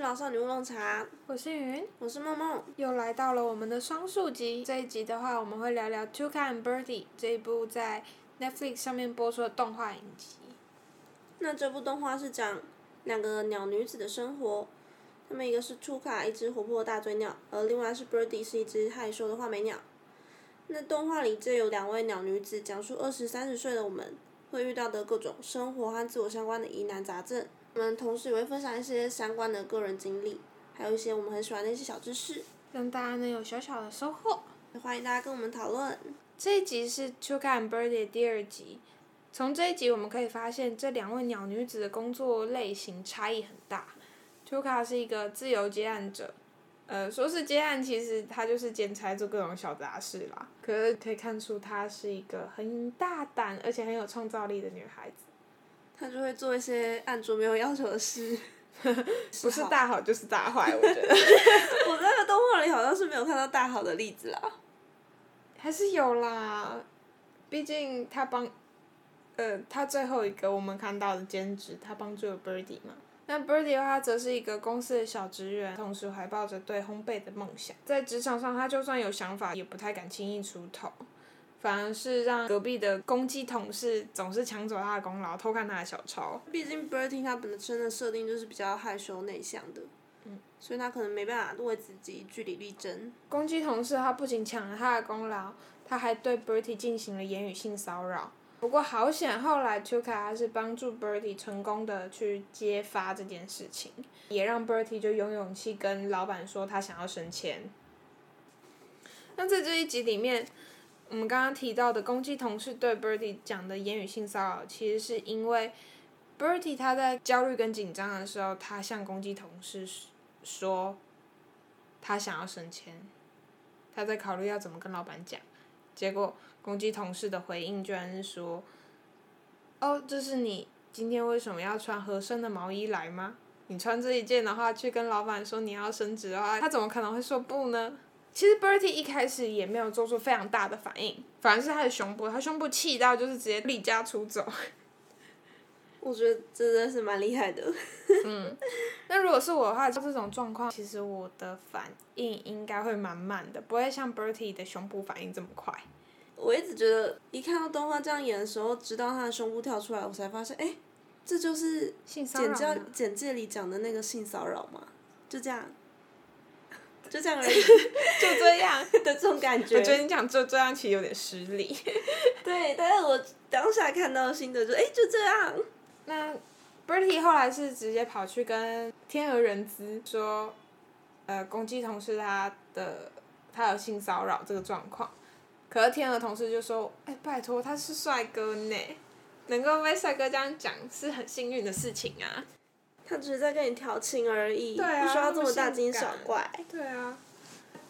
到少女乌龙茶，我是云，我是梦梦，又来到了我们的双数集。这一集的话，我们会聊聊《Tuca and Birdie》这一部在 Netflix 上面播出的动画影集。那这部动画是讲两个鸟女子的生活，她们一个是 Tuca，一只活泼的大嘴鸟，而另外是 Birdie，是一只害羞的画眉鸟。那动画里就有两位鸟女子，讲述二十三十岁的我们会遇到的各种生活和自我相关的疑难杂症。我们同时也会分享一些相关的个人经历，还有一些我们很喜欢的一些小知识，让大家能有小小的收获。也欢迎大家跟我们讨论。这一集是《Tuca and Birdie》第二集。从这一集我们可以发现，这两位鸟女子的工作类型差异很大。Tuca 是一个自由接案者，呃，说是接案，其实她就是兼差做各种小杂事啦。可是可以看出，她是一个很大胆而且很有创造力的女孩子。他就会做一些按桌没有要求的事，不是大好就是大坏，我觉得。我那个动画里好像是没有看到大好的例子啦。还是有啦，毕竟他帮，呃，他最后一个我们看到的兼职，他帮助了 Birdie 嘛。那 Birdie 的话，则是一个公司的小职员，同时怀抱着对烘焙的梦想。在职场上，他就算有想法，也不太敢轻易出头。反而是让隔壁的公鸡同事总是抢走他的功劳，偷看他的小抄。毕竟 Bertie 他本身的设定就是比较害羞内向的，嗯，所以他可能没办法为自己据理力争。公鸡同事他不仅抢了他的功劳，他还对 Bertie 进行了言语性骚扰。不过好险，后来 Tuka 还是帮助 Bertie 成功的去揭发这件事情，也让 Bertie 就有勇气跟老板说他想要升迁。那在这一集里面。我们刚刚提到的攻击同事对 Birdie 讲的言语性骚扰，其实是因为 Birdie 他在焦虑跟紧张的时候，他向攻击同事说，他想要升迁，他在考虑要怎么跟老板讲，结果攻击同事的回应居然是说，哦，这是你今天为什么要穿合身的毛衣来吗？你穿这一件的话，去跟老板说你要升职的话，他怎么可能会说不呢？其实 Bertie 一开始也没有做出非常大的反应，反而是他的胸部，他胸部气到就是直接离家出走。我觉得真的是蛮厉害的。嗯，那如果是我的话，就这种状况，其实我的反应应该会蛮慢的，不会像 Bertie 的胸部反应这么快。我一直觉得，一看到动画这样演的时候，直到他的胸部跳出来，我才发现，哎，这就是简介简介里讲的那个性骚扰嘛，就这样。就这样而已，就这样 的这种感觉。我觉得你讲就这样其实有点失礼。对，但是我当下看到新的就哎就这样。那 Bertie 后来是直接跑去跟天鹅人资说，呃，攻击同事他的他有性骚扰这个状况，可是天鹅同事就说，哎，拜托他是帅哥呢，能够被帅哥这样讲是很幸运的事情啊。他只是在跟你调情而已，不需要这么大惊小怪。对啊，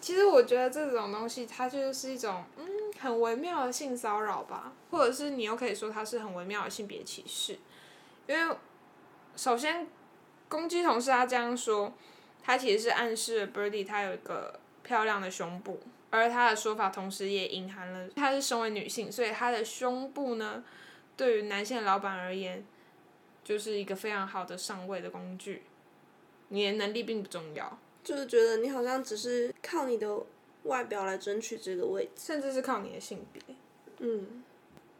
其实我觉得这种东西，它就是一种嗯很微妙的性骚扰吧，或者是你又可以说它是很微妙的性别歧视。因为首先，攻击同事他这样说，他其实是暗示 Birdy 他有一个漂亮的胸部，而他的说法同时也隐含了他是身为女性，所以他的胸部呢，对于男性老板而言。就是一个非常好的上位的工具，你的能力并不重要。就是觉得你好像只是靠你的外表来争取这个位置，甚至是靠你的性别。嗯，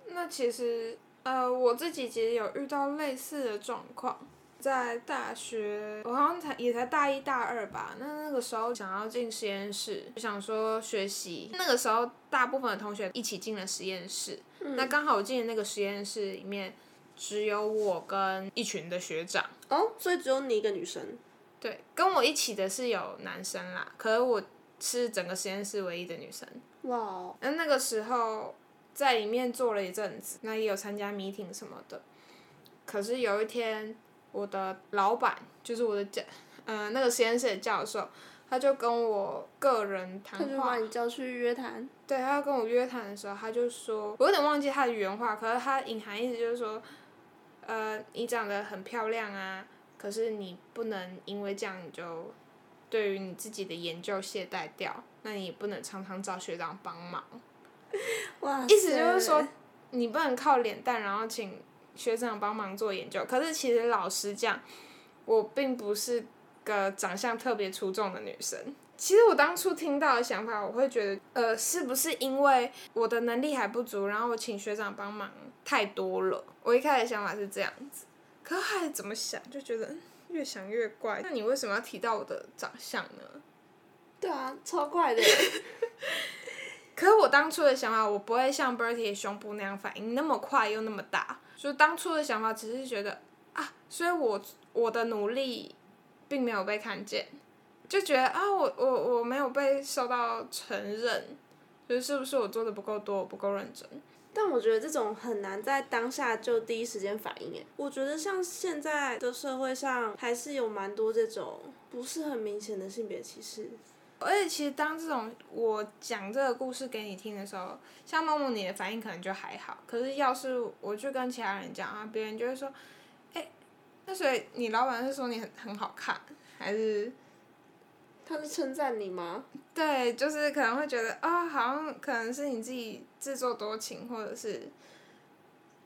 那其实呃，我自己其实有遇到类似的状况，在大学，我好像才也才大一大二吧。那那个时候想要进实验室，就想说学习。那个时候大部分的同学一起进了实验室，那刚好我进的那个实验室里面。只有我跟一群的学长哦，所以只有你一个女生。对，跟我一起的是有男生啦，可是我是整个实验室唯一的女生。哇！那那个时候在里面坐了一阵子，那也有参加 meeting 什么的。可是有一天，我的老板就是我的教，嗯，那个实验室的教授，他就跟我个人谈话。他就把你叫去约谈。对，他要跟我约谈的时候，他就说，我有点忘记他的原话，可是他隐含意思就是说。呃，你长得很漂亮啊，可是你不能因为这样你就对于你自己的研究懈怠掉，那你也不能常常找学长帮忙。哇意思就是说，你不能靠脸蛋，然后请学长帮忙做研究。可是其实老实讲，我并不是个长相特别出众的女生。其实我当初听到的想法，我会觉得，呃，是不是因为我的能力还不足，然后我请学长帮忙太多了？我一开始想法是这样子，可是后来怎么想，就觉得嗯越想越怪。那你为什么要提到我的长相呢？对啊，超怪的。可是我当初的想法，我不会像 Bertie 的胸部那样反应那么快又那么大。就当初的想法只是觉得啊，所以我我的努力并没有被看见，就觉得啊，我我我没有被受到承认，就是是不是我做的不够多，我不够认真？但我觉得这种很难在当下就第一时间反应诶。我觉得像现在的社会上，还是有蛮多这种不是很明显的性别歧视。而且其实当这种我讲这个故事给你听的时候，像梦梦你的反应可能就还好，可是要是我去跟其他人讲啊，别人就会说，哎、那所以你老板是说你很很好看，还是他是称赞你吗？对，就是可能会觉得啊、好像可能是你自己自作多情，或者是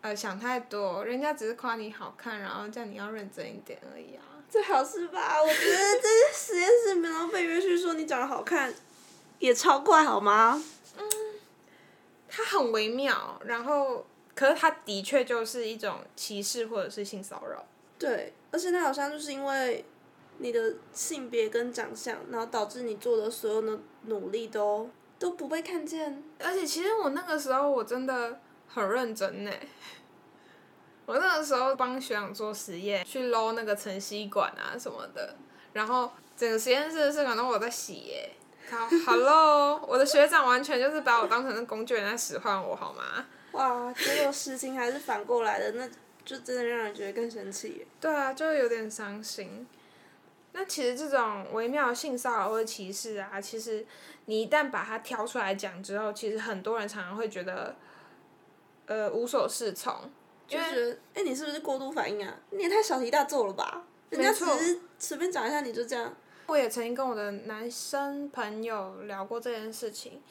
呃想太多，人家只是夸你好看，然后叫你要认真一点而已啊。最好是吧？我觉得这实验室没有被允许说你长得好看，也超怪好吗？嗯，他很微妙，然后可是他的确就是一种歧视或者是性骚扰。对，而且他好像就是因为你的性别跟长相，然后导致你做的所有的努力都都不被看见。而且其实我那个时候我真的很认真呢。我那个时候帮学长做实验，去捞那个晨曦管啊什么的，然后整个实验室的社管都我在洗耶。好，Hello，我的学长完全就是把我当成是工具人在使唤我，好吗？哇，结果事情还是反过来的，那就真的让人觉得更生气耶。对啊，就有点伤心。那其实这种微妙的性骚扰或者歧视啊，其实你一旦把它挑出来讲之后，其实很多人常常会觉得，呃，无所适从。就觉得，哎、你是不是过度反应啊？你也太小题大做了吧？人家只没错是随便讲一下你就这样。我也曾经跟我的男生朋友聊过这件事情，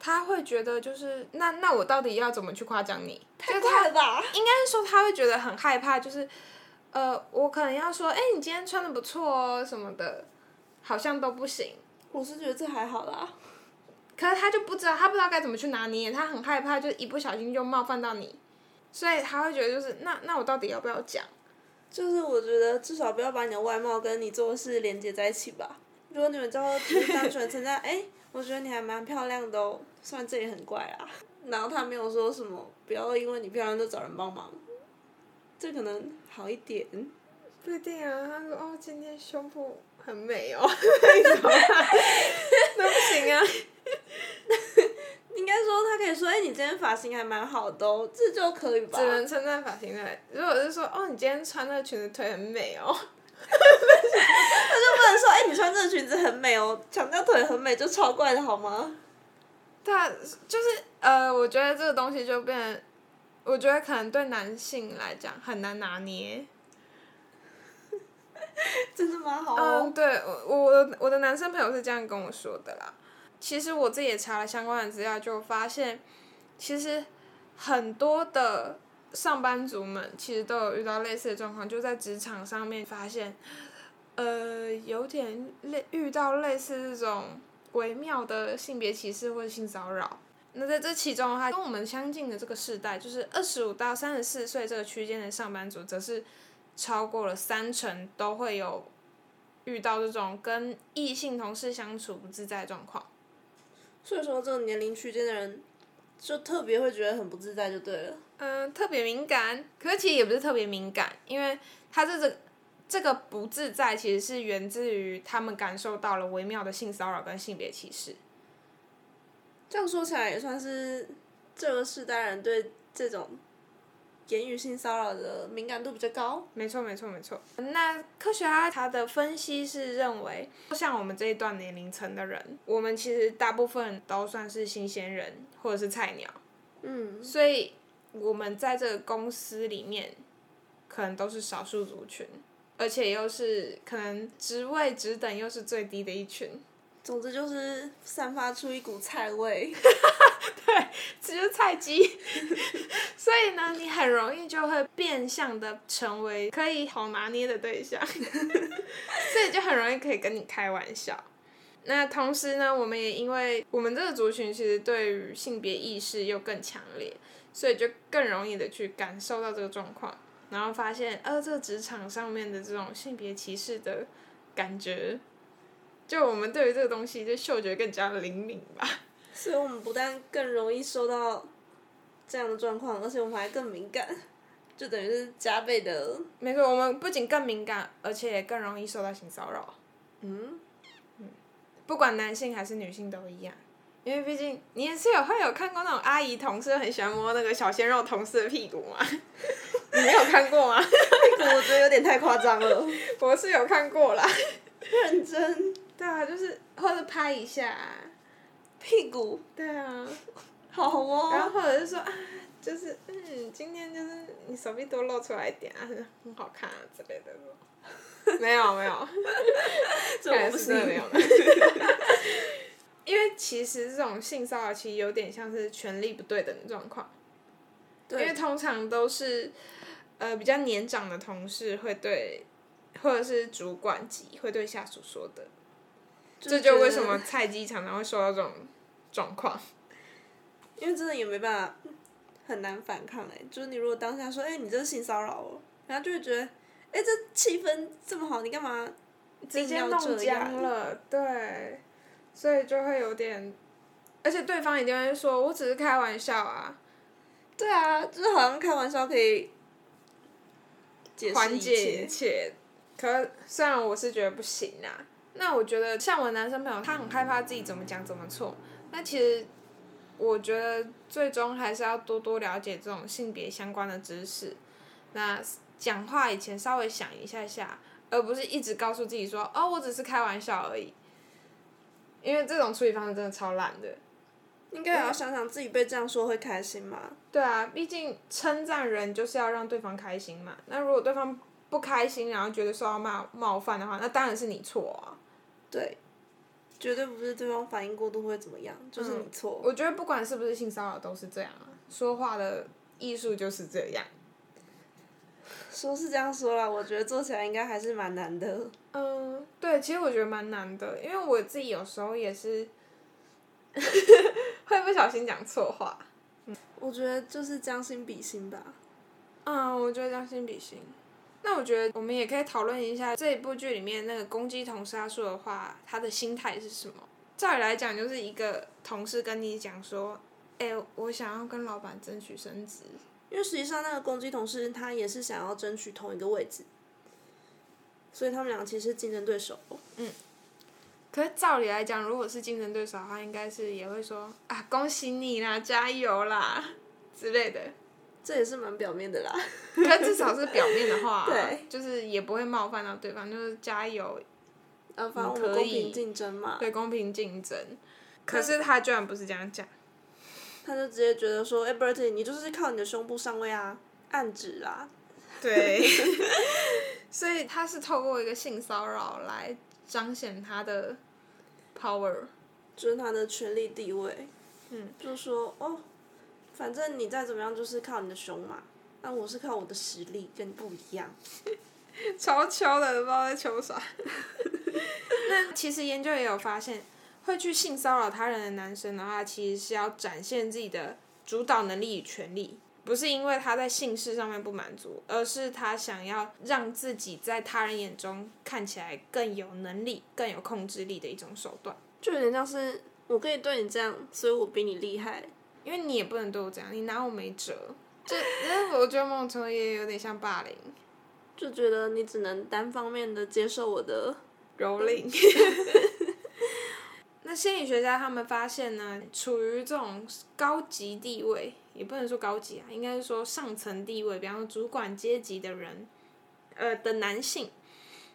他会觉得就是那那我到底要怎么去夸奖你？太快了吧？应该是说他会觉得很害怕，就是呃，我可能要说，哎、你今天穿的不错哦什么的，好像都不行。我是觉得这还好啦。可是他就不知道，他不知道该怎么去拿捏，他很害怕，就一不小心就冒犯到你，所以他会觉得就是那那我到底要不要讲？就是我觉得至少不要把你的外貌跟你做事连接在一起吧。如果你们之后只是单纯存在，哎、我觉得你还蛮漂亮的哦，虽然这也很怪啊。然后他没有说什么，不要因为你漂亮就找人帮忙，这可能好一点。不一定啊，他说哦，今天胸部很美哦，那不行啊。应该说他可以说，哎、你今天发型还蛮好的哦，这就可以吧只？能称赞发型的。如果是说哦，你今天穿那个裙子腿很美哦，他就不能说，哎、你穿这个裙子很美哦，强调腿很美就超怪的好吗？对啊，就是呃，我觉得这个东西就变成，我觉得可能对男性来讲很难拿捏。真的吗？好嗯，哦。对我我我的男生朋友是这样跟我说的啦。其实我自己也查了相关的资料，就发现，其实很多的上班族们其实都有遇到类似的状况，就在职场上面发现，呃，有点类遇到类似这种微妙的性别歧视或者性骚扰。那在这其中的话，跟我们相近的这个世代，就是二十五到三十四岁这个区间的上班族，则是超过了三成都会有遇到这种跟异性同事相处不自在状况。所以说，这个年龄区间的人，就特别会觉得很不自在，就对了。嗯，特别敏感，可是其实也不是特别敏感，因为他这个这个不自在，其实是源自于他们感受到了微妙的性骚扰跟性别歧视。这样说起来，也算是这个世代人对这种言语性骚扰的敏感度比较高。没错，没错，没错。那科学家他的分析是认为，像我们这一段年龄层的人，我们其实大部分都算是新鲜人或者是菜鸟，嗯，所以我们在这个公司里面，可能都是少数族群，而且又是可能职位职等又是最低的一群。总之就是散发出一股菜味。这就是菜鸡，所以呢，你很容易就会变相的成为可以好拿捏的对象，所以就很容易可以跟你开玩笑。那同时呢，我们也因为我们这个族群其实对于性别意识又更强烈，所以就更容易的去感受到这个状况，然后发现呃，这个职场上面的这种性别歧视的感觉，就我们对于这个东西就嗅觉更加的灵敏吧。所以我们不但更容易受到这样的状况，而且我们还更敏感，就等于是加倍的。没错，我们不仅更敏感，而且也更容易受到性骚扰。嗯，不管男性还是女性都一样，因为毕竟你也是有会有看过那种阿姨同事很喜欢摸那个小鲜肉同事的屁股吗？你没有看过吗？屁股我觉得有点太夸张了。我是有看过啦。认真。对啊，就是或者拍一下、屁股，对啊，好哦。然后或者是说啊，就是嗯，今天就是你手臂多露出来一点啊，很好看啊之类的。没有没有，这我不是真的没有。因为其实这种性骚扰其实有点像是权力不对等的状况，因为，通常都是呃比较年长的同事会对，或者是主管级会对下属说的，这就为什么菜鸡常常会受到这种状况。因为真的也没办法，很难反抗哎、就是你如果当下说，哎、你这是性骚扰我，然后就会觉得，哎、这气氛这么好，你干嘛？直接弄这样僵了，对，所以就会有点，而且对方一定会说：“我只是开玩笑啊，对啊，就是好像开玩笑可以解缓解一切。切。”可虽然我是觉得不行啊，那我觉得像我男生朋友，他很害怕自己怎么讲怎么错。那其实我觉得最终还是要多多了解这种性别相关的知识。那讲话以前稍微想一下下，而不是一直告诉自己说：“哦，我只是开玩笑而已。”因为这种处理方式真的超烂的。应该也要想想自己被这样说会开心吗？对啊，毕竟称赞人就是要让对方开心嘛。那如果对方不开心，然后觉得受到冒冒犯的话，那当然是你错啊。对，绝对不是对方反应过度会怎么样，就是你错。我觉得不管是不是性骚扰都是这样啊，说话的艺术就是这样。说是这样说啦，我觉得做起来应该还是蛮难的。嗯，对，其实我觉得蛮难的，因为我自己有时候也是 会不小心讲错话。我觉得就是将心比心吧。嗯，我觉得将心比心。那我觉得我们也可以讨论一下这一部剧里面那个攻击同事他说的话，他的心态是什么？照理来讲，就是一个同事跟你讲说，哎、我想要跟老板争取升职，因为实际上那个攻击同事他也是想要争取同一个位置，所以他们俩其实是竞争对手。嗯可是照理来讲，如果是竞争对手的话，应该是也会说啊，恭喜你啦，加油啦之类的。这也是蛮表面的啦。可是至少是表面的话、对，就是也不会冒犯到对方，就是加油，呃，反正我们公平竞争嘛。对，公平竞争。可是他居然不是这样讲。他就直接觉得说，哎、b e r t i e 你就是靠你的胸部上位啊，暗指啊。对，所以他是透过一个性骚扰来彰显他的 power。就是他的权力地位。嗯。就说哦，反正你再怎么样就是靠你的胸嘛，那我是靠我的实力，跟你不一样。超秋的，不知道在求啥。那其实研究也有发现，会去性骚扰他人的男生的话，其实是要展现自己的主导能力与权利，不是因为他在性事上面不满足，而是他想要让自己在他人眼中看起来更有能力、更有控制力的一种手段。就有点像是我可以对你这样，所以我比你厉害。因为你也不能对我这样，你拿我没辙。就，我觉得某种程度也有点像霸凌、就觉得你只能单方面的接受我的，蹂躏。那心理学家他们发现呢，处于这种高级地位，也不能说高级啊，应该是说上层地位，比方说主管阶级的人，呃的男性，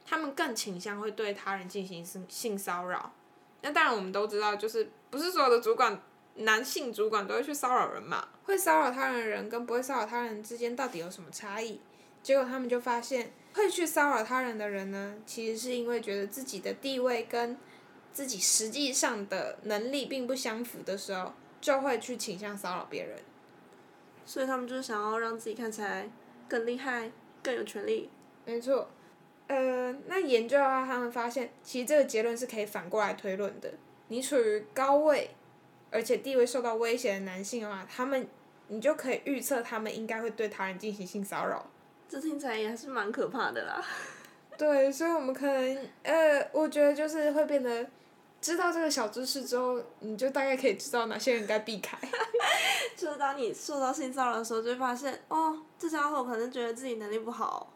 他们更倾向会对他人进行性性骚扰。那当然我们都知道，就是不是所有的主管，男性主管都会去骚扰人嘛。会骚扰他人的人跟不会骚扰他人之间到底有什么差异？结果他们就发现，会去骚扰他人的人呢，其实是因为觉得自己的地位跟自己实际上的能力并不相符的时候，就会去倾向骚扰别人。所以他们就是想要让自己看起来更厉害、更有权利。没错，呃，那研究的话，他们发现，其实这个结论是可以反过来推论的。你处于高位，而且地位受到威胁的男性的话，他们，你就可以预测他们应该会对他人进行性骚扰。这听起来也还是蛮可怕的啦。对，所以我们可能，呃，我觉得就是会变得，知道这个小知识之后，你就大概可以知道哪些人该避开。就是当你受到性骚扰的时候，就会发现，哦，这家伙可能觉得自己能力不好。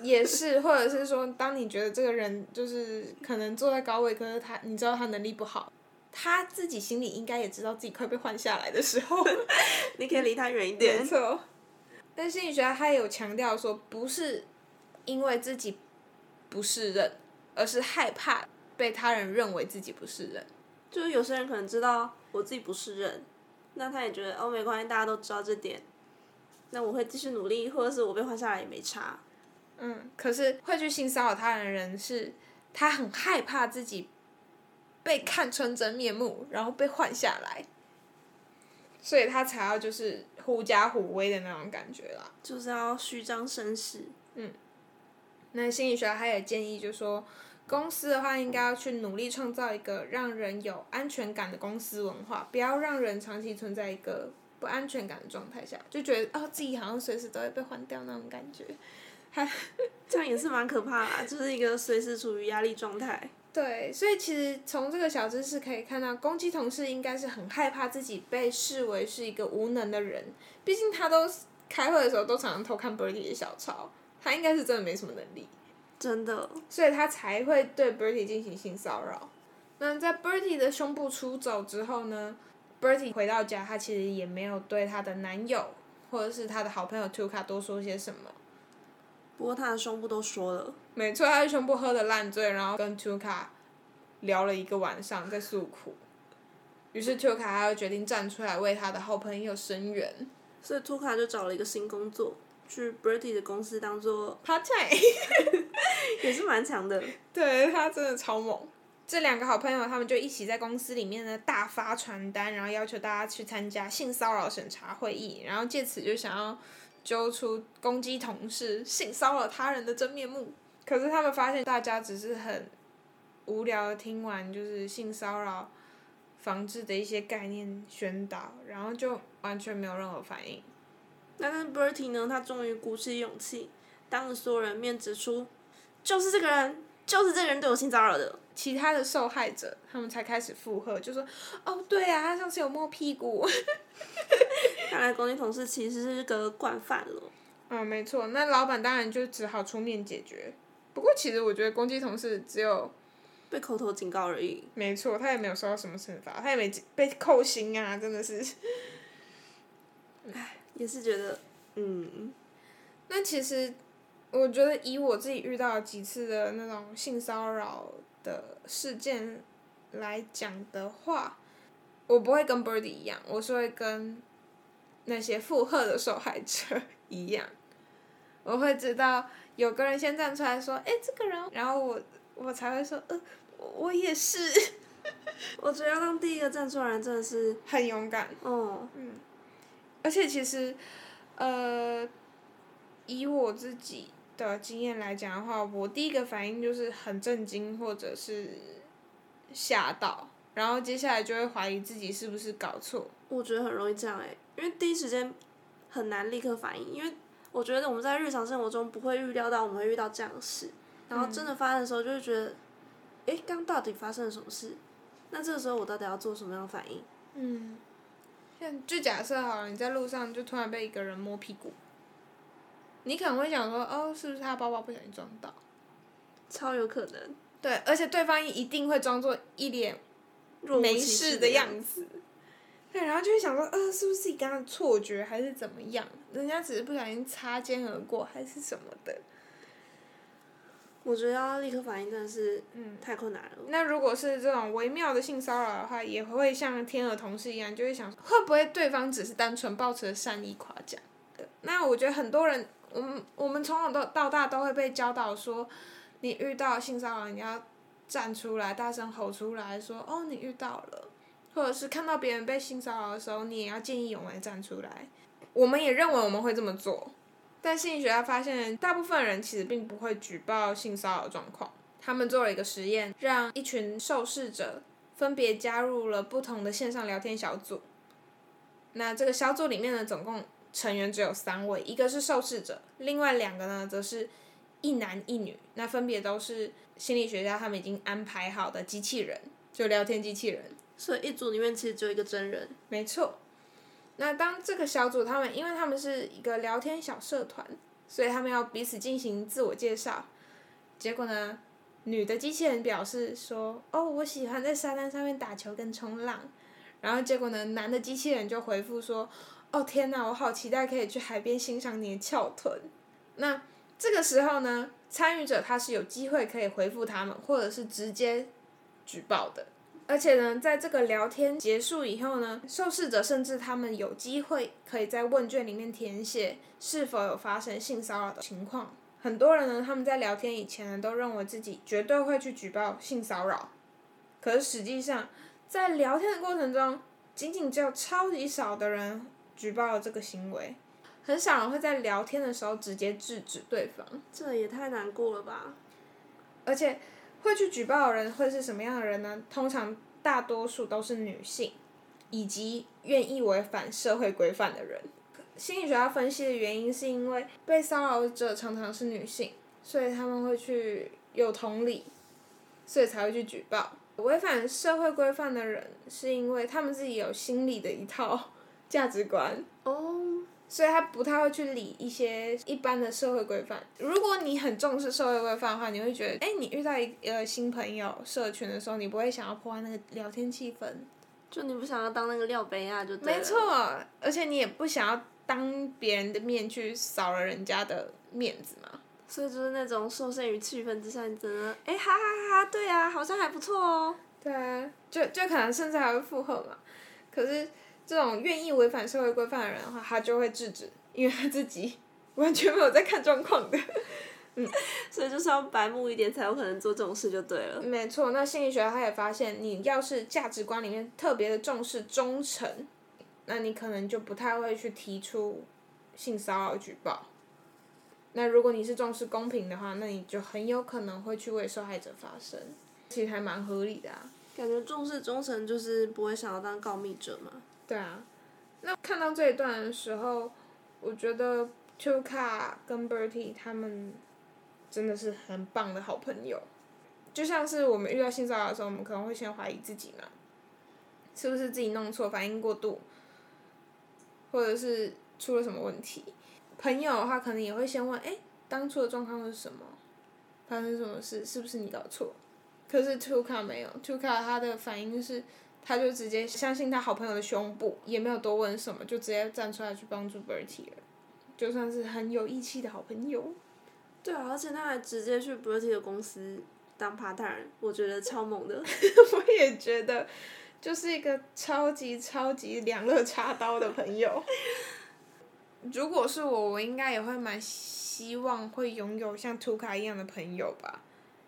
也是，或者是说，当你觉得这个人就是可能坐在高位，可是他，你知道他能力不好，他自己心里应该也知道自己快被换下来的时候，你可以离他远一点。没错。但心理学家他也有强调说，不是因为自己不是人，而是害怕被他人认为自己不是人。就是有些人可能知道我自己不是人，那他也觉得哦没关系，大家都知道这点，那我会继续努力，或者是我被换下来也没差。嗯，可是会去性骚扰他人的人是，他很害怕自己被看穿真面目，然后被换下来，所以他才要就是狐假虎威的那种感觉啦。就是要虚张声势。嗯，那心理学家他也建议，就说公司的话应该要去努力创造一个让人有安全感的公司文化，不要让人长期存在一个不安全感的状态下，就觉得哦自己好像随时都会被换掉那种感觉。这样也是蛮可怕的，就是一个随时处于压力状态。对，所以其实从这个小知识可以看到，攻击同事应该是很害怕自己被视为是一个无能的人。毕竟他都开会的时候都常常偷看 Bertie 的小抄，他应该是真的没什么能力。真的。所以他才会对 Bertie 进行性骚扰。那在 Bertie 的胸部出走之后呢，Bertie 回到家，他其实也没有对她的男友或者是她的好朋友 Tuka 多说些什么。不过他的胸部都说了。没错，他的胸部喝的烂醉，然后跟 Tuka 聊了一个晚上，在诉苦。于是 Tuka 他就决定站出来为他的好朋友声援。所以 Tuka 就找了一个新工作，去 Bertie 的公司当做 part time，也是蛮强的。对他真的超猛。这两个好朋友他们就一起在公司里面呢大发传单，然后要求大家去参加性骚扰审查会议，然后借此就想要。揪出攻击同事、性骚扰他人的真面目，可是他们发现大家只是很无聊的听完就是性骚扰防治的一些概念宣导，然后就完全没有任何反应。那但是 Bertie 呢？他终于鼓起勇气，当着所有人面指出，就是这个人，就是这个人对我性骚扰的。其他的受害者他们才开始附和，就说：“哦，对啊，他上次有摸屁股。” 看来攻击同事其实是个惯犯了。嗯，没错，那老板当然就只好出面解决。不过其实我觉得攻击同事只有被口头警告而已。没错，他也没有受到什么惩罚，他也没被扣薪啊，真的是。唉，也是觉得，嗯。那其实，我觉得以我自己遇到几次的那种性骚扰的事件来讲的话。我不会跟 Birdy 一样，我是会跟那些附和的受害者 一样，我会知道有个人先站出来说，哎，这个人，然后我我才会说，呃，我也是。我觉得让第一个站出来真的是很勇敢。哦。嗯。而且其实，呃，以我自己的经验来讲的话，我第一个反应就是很震惊，或者是吓到。然后接下来就会怀疑自己是不是搞错。我觉得很容易这样哎，因为第一时间很难立刻反应，因为我觉得我们在日常生活中不会预料到我们会遇到这样的事，然后真的发生的时候就会觉得，哎，刚到底发生了什么事？那这个时候我到底要做什么样的反应？嗯，像就假设好了，你在路上就突然被一个人摸屁股，你可能会想说，哦，是不是他包包不小心撞到？超有可能。对，而且对方一定会装作一脸。没事的样子，对，然后就会想说，呃，是不是自己刚刚错觉，还是怎么样？人家只是不小心擦肩而过，还是什么的？我觉得要立刻反应真的是，嗯，太困难了。那如果是这种微妙的性骚扰的话，也会像天鹅同事一样，就会想，会不会对方只是单纯抱持善意夸奖？那我觉得很多人，我们我们从小到到大都会被教导说，你遇到性骚扰，你要。站出来，大声吼出来说：“哦，你遇到了。”或者是看到别人被性骚扰的时候，你也要见义勇为站出来。我们也认为我们会这么做，但心理学家发现，大部分人其实并不会举报性骚扰状况。他们做了一个实验，让一群受试者分别加入了不同的线上聊天小组。那这个小组里面呢，总共成员只有三位，一个是受试者，另外两个呢，则是一男一女。那分别都是心理学家他们已经安排好的机器人，就聊天机器人。所以一组里面其实只有一个真人。没错。那当这个小组他们，因为他们是一个聊天小社团，所以他们要彼此进行自我介绍。结果呢，女的机器人表示说：“哦，我喜欢在沙滩上面打球跟冲浪。”然后结果呢，男的机器人就回复说：“哦天哪，我好期待可以去海边欣赏你的翘臀。”那这个时候呢，参与者他是有机会可以回复他们，或者是直接举报的。而且呢，在这个聊天结束以后呢，受试者甚至他们有机会可以在问卷里面填写是否有发生性骚扰的情况。很多人呢，他们在聊天以前呢，都认为自己绝对会去举报性骚扰，可是实际上，在聊天的过程中，仅仅只有超级少的人举报了这个行为，很少人会在聊天的时候直接制止对方。这也太难过了吧！而且。会去举报的人会是什么样的人呢？通常大多数都是女性，以及愿意违反社会规范的人。心理学家分析的原因是因为被骚扰者常常是女性，所以他们会去有同理，所以才会去举报。违反社会规范的人是因为他们自己有心理的一套价值观。哦。所以他不太会去理一些一般的社会规范。如果你很重视社会规范的话，你会觉得，哎，你遇到一个新朋友社群的时候，你不会想要破坏那个聊天气氛。就你不想要当那个料杯啊，就没错，而且你也不想要当别人的面去扫了人家的面子嘛。所以就是那种受限于气氛之下，你真的，哎，哈哈哈，对啊，好像还不错哦。对啊，就就可能甚至还会附和嘛。可是。这种愿意违反社会规范的人的话，他就会制止，因为他自己 完全没有在看状况的，嗯，所以就是要白目一点才有可能做这种事就对了。没错，那心理学他也发现，你要是价值观里面特别的重视忠诚，那你可能就不太会去提出性骚扰举报。那如果你是重视公平的话，那你就很有可能会去为受害者发声，其实还蛮合理的啊。感觉重视忠诚就是不会想要当告密者嘛。对啊，那看到这一段的时候，我觉得 Tuka 跟 Bertie 他们真的是很棒的好朋友。就像是我们遇到性骚扰的时候，我们可能会先怀疑自己嘛，是不是自己弄错、反应过度，或者是出了什么问题？朋友的话，可能也会先问：哎，当初的状况是什么？发生什么事？是不是你搞错？可是 Tuka 没有，Tuka 他的反应是。他就直接相信他好朋友的胸部，也没有多问什么，就直接站出来去帮助 Bertie 了，就算是很有义气的好朋友。对啊，而且他还直接去 Bertie 的公司当 partner，我觉得超猛的。我也觉得，就是一个超级超级两肋插刀的朋友。如果是我，我应该也会蛮希望会拥有像图卡一样的朋友吧。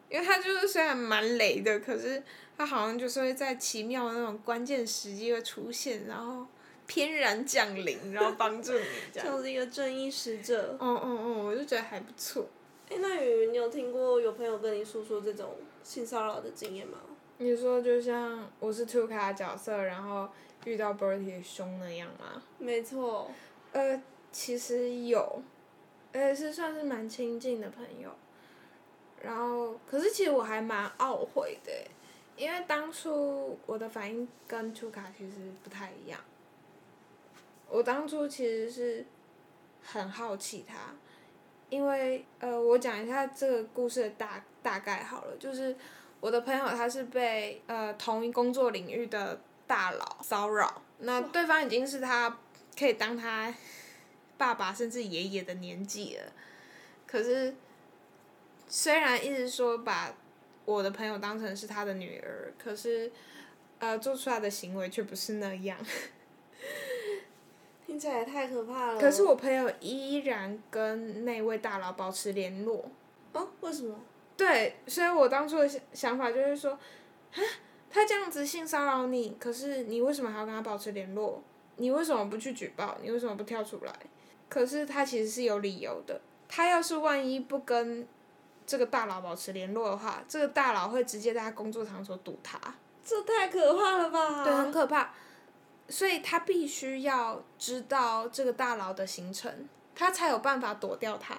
因为他就是虽然蛮雷的，可是他好像就是会在奇妙的那种关键时机会出现，然后翩然降临，然后帮助你这样。就是一个正义使者。嗯嗯嗯，我就觉得还不错。哎，那雨，你有听过有朋友跟你诉说这种性骚扰的经验吗？你说就像我是 Two 卡角色，然后遇到 Bertie 凶那样吗？没错。呃，其实有，而且是算是蛮亲近的朋友。然后，可是其实我还蛮懊悔的，因为当初我的反应跟图卡其实不太一样。我当初其实是很好奇他，因为呃，我讲一下这个故事的大大概好了，就是我的朋友他是被呃同一工作领域的大佬骚扰，那对方已经是他可以当他爸爸甚至爷爷的年纪了，可是。虽然一直说把我的朋友当成是他的女儿，可是，呃，做出来的行为却不是那样。听起来太可怕了。可是我朋友依然跟那位大佬保持联络。哦？为什么？对，所以我当初的想想法就是说，啊，他这样子性骚扰你，可是你为什么还要跟他保持联络？你为什么不去举报？你为什么不跳出来？可是他其实是有理由的。他要是万一不跟这个大佬保持联络的话，这个大佬会直接在他工作场所堵他。这太可怕了吧！对，很可怕。所以他必须要知道这个大佬的行程，他才有办法躲掉他。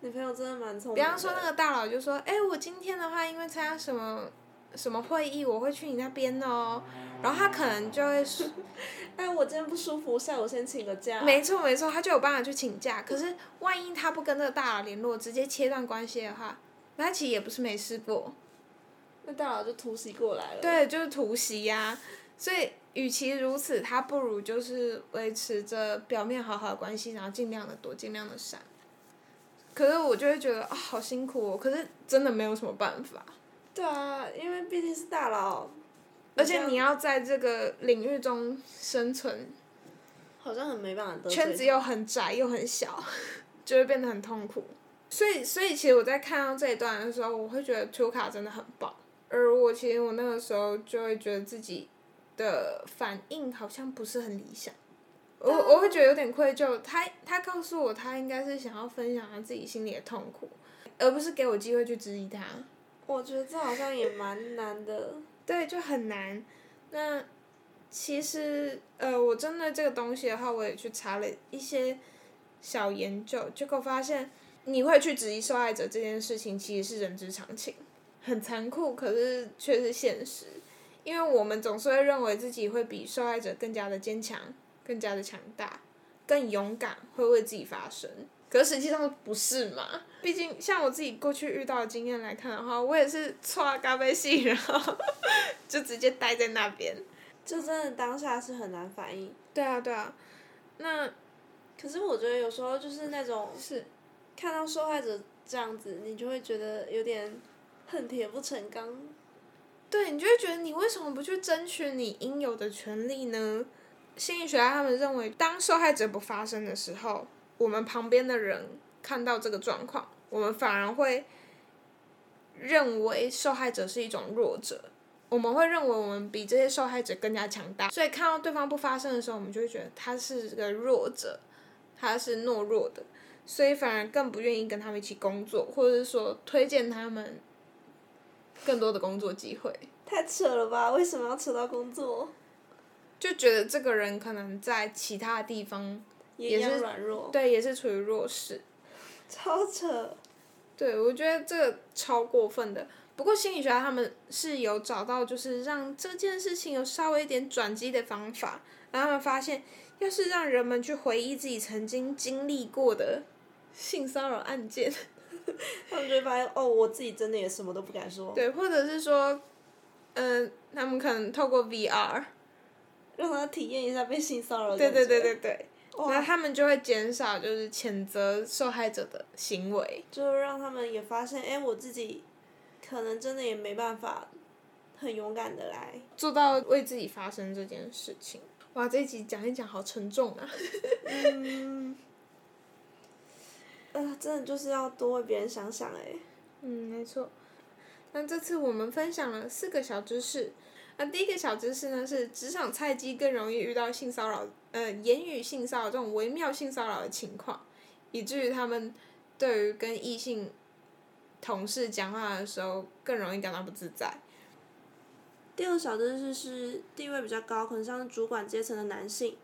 女朋友真的蛮聪明。比方说，那个大佬就说：“哎，我今天的话，因为参加什么什么会议，我会去你那边哦。”然后他可能就会说：“ 哎，我今天不舒服，下午先请个假。”没错没错，他就有办法去请假。可是万一他不跟这个大佬联络，直接切断关系的话，他其实也不是没试过。那大佬就突袭过来了。对，就是突袭呀。所以，与其如此，他不如就是维持着表面好好的关系，然后尽量的躲，尽量的闪。可是我就会觉得啊，好辛苦哦。可是真的没有什么办法。对啊，因为毕竟是大佬。而且你要在这个领域中生存。好像很没办法。圈子又很窄又很小，就会变得很痛苦。所以，所以其实我在看到这一段的时候，我会觉得图卡真的很棒。而我其实我那个时候就会觉得自己。的反应好像不是很理想，我我会觉得有点愧疚。他他告诉我，他应该是想要分享他自己心里的痛苦，而不是给我机会去质疑他。我觉得这好像也蛮难的。对，就很难。那其实呃，我针对这个东西的话，我也去查了一些小研究，结果发现你会去质疑受害者这件事情，其实是人之常情，很残酷，可是却是现实。因为我们总是会认为自己会比受害者更加的坚强，更加的强大，更勇敢，会为自己发声。可是实际上不是嘛？毕竟像我自己过去遇到的经验来看的话，我也是错咖啡系，然后 就直接待在那边。就真的当下是很难反应。对啊，对啊。那，可是我觉得有时候就是那种，是，看到受害者这样子，你就会觉得有点恨铁不成钢。对你就会觉得你为什么不去争取你应有的权利呢？心理学家他们认为，当受害者不发生的时候，我们旁边的人看到这个状况，我们反而会认为受害者是一种弱者，我们会认为我们比这些受害者更加强大，所以看到对方不发生的时候，我们就会觉得他是个弱者，他是懦弱的，所以反而更不愿意跟他们一起工作，或者是说推荐他们。更多的工作机会。太扯了吧？为什么要扯到工作？就觉得这个人可能在其他地方也是软弱，对，也是处于弱势。超扯。对，我觉得这个超过分的。不过心理学家他们是有找到，就是让这件事情有稍微一点转机的方法。然后他们发现，要是让人们去回忆自己曾经经历过的性骚扰案件。他们就会发现，哦，我自己真的也什么都不敢说。对，或者是说，嗯，他们可能透过 VR，让他体验一下被性骚扰。对对对对对。那他们就会减少就是谴责受害者的行为。就让他们也发现，哎，我自己可能真的也没办法很勇敢的来做到为自己发生这件事情。哇，这一集讲一讲好沉重啊。嗯。呃，真的就是要多为别人想想哎。嗯，没错。那这次我们分享了四个小知识。那第一个小知识呢是，职场菜鸡更容易遇到性骚扰，呃，言语性骚扰这种微妙性骚扰的情况，以至于他们对于跟异性同事讲话的时候更容易感到不自在。第二个小知识是，地位比较高，可能像是主管阶层的男性，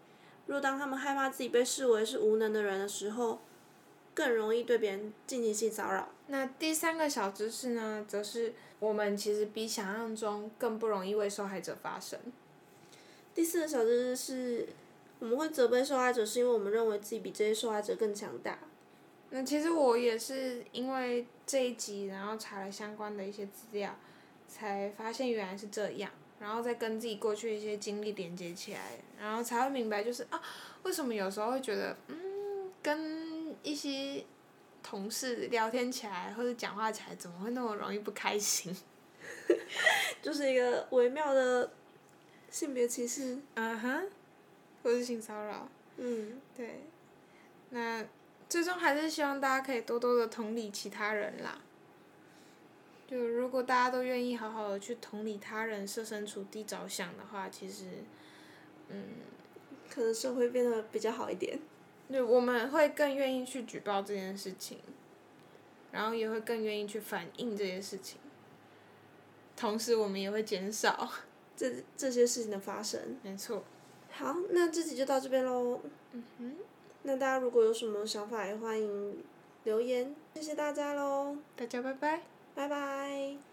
若当他们害怕自己被视为是无能的人的时候。更容易对别人进行性骚扰。那第三个小知识呢，则是我们其实比想象中更不容易为受害者发声。第四个小知识是，我们会责备受害者，是因为我们认为自己比这些受害者更强大。那其实我也是因为这一集，然后查了相关的一些资料，才发现原来是这样，然后再跟自己过去一些经历连接起来，然后才会明白，就是啊，为什么有时候会觉得，嗯，跟。一些同事聊天起来或者讲话起来，怎么会那么容易不开心？就是一个微妙的性别歧视。嗯哼，或是性骚扰。嗯。对。那最终还是希望大家可以多多的同理其他人啦。就如果大家都愿意好好的去同理他人、设身处地着想的话，其实，嗯，可能社会变得比较好一点。对，我们会更愿意去举报这件事情，然后也会更愿意去反映这些事情。同时，我们也会减少这这些事情的发生。没错。好，那这集就到这边喽。嗯哼。那大家如果有什么想法，也欢迎留言。谢谢大家喽。大家拜拜。拜拜。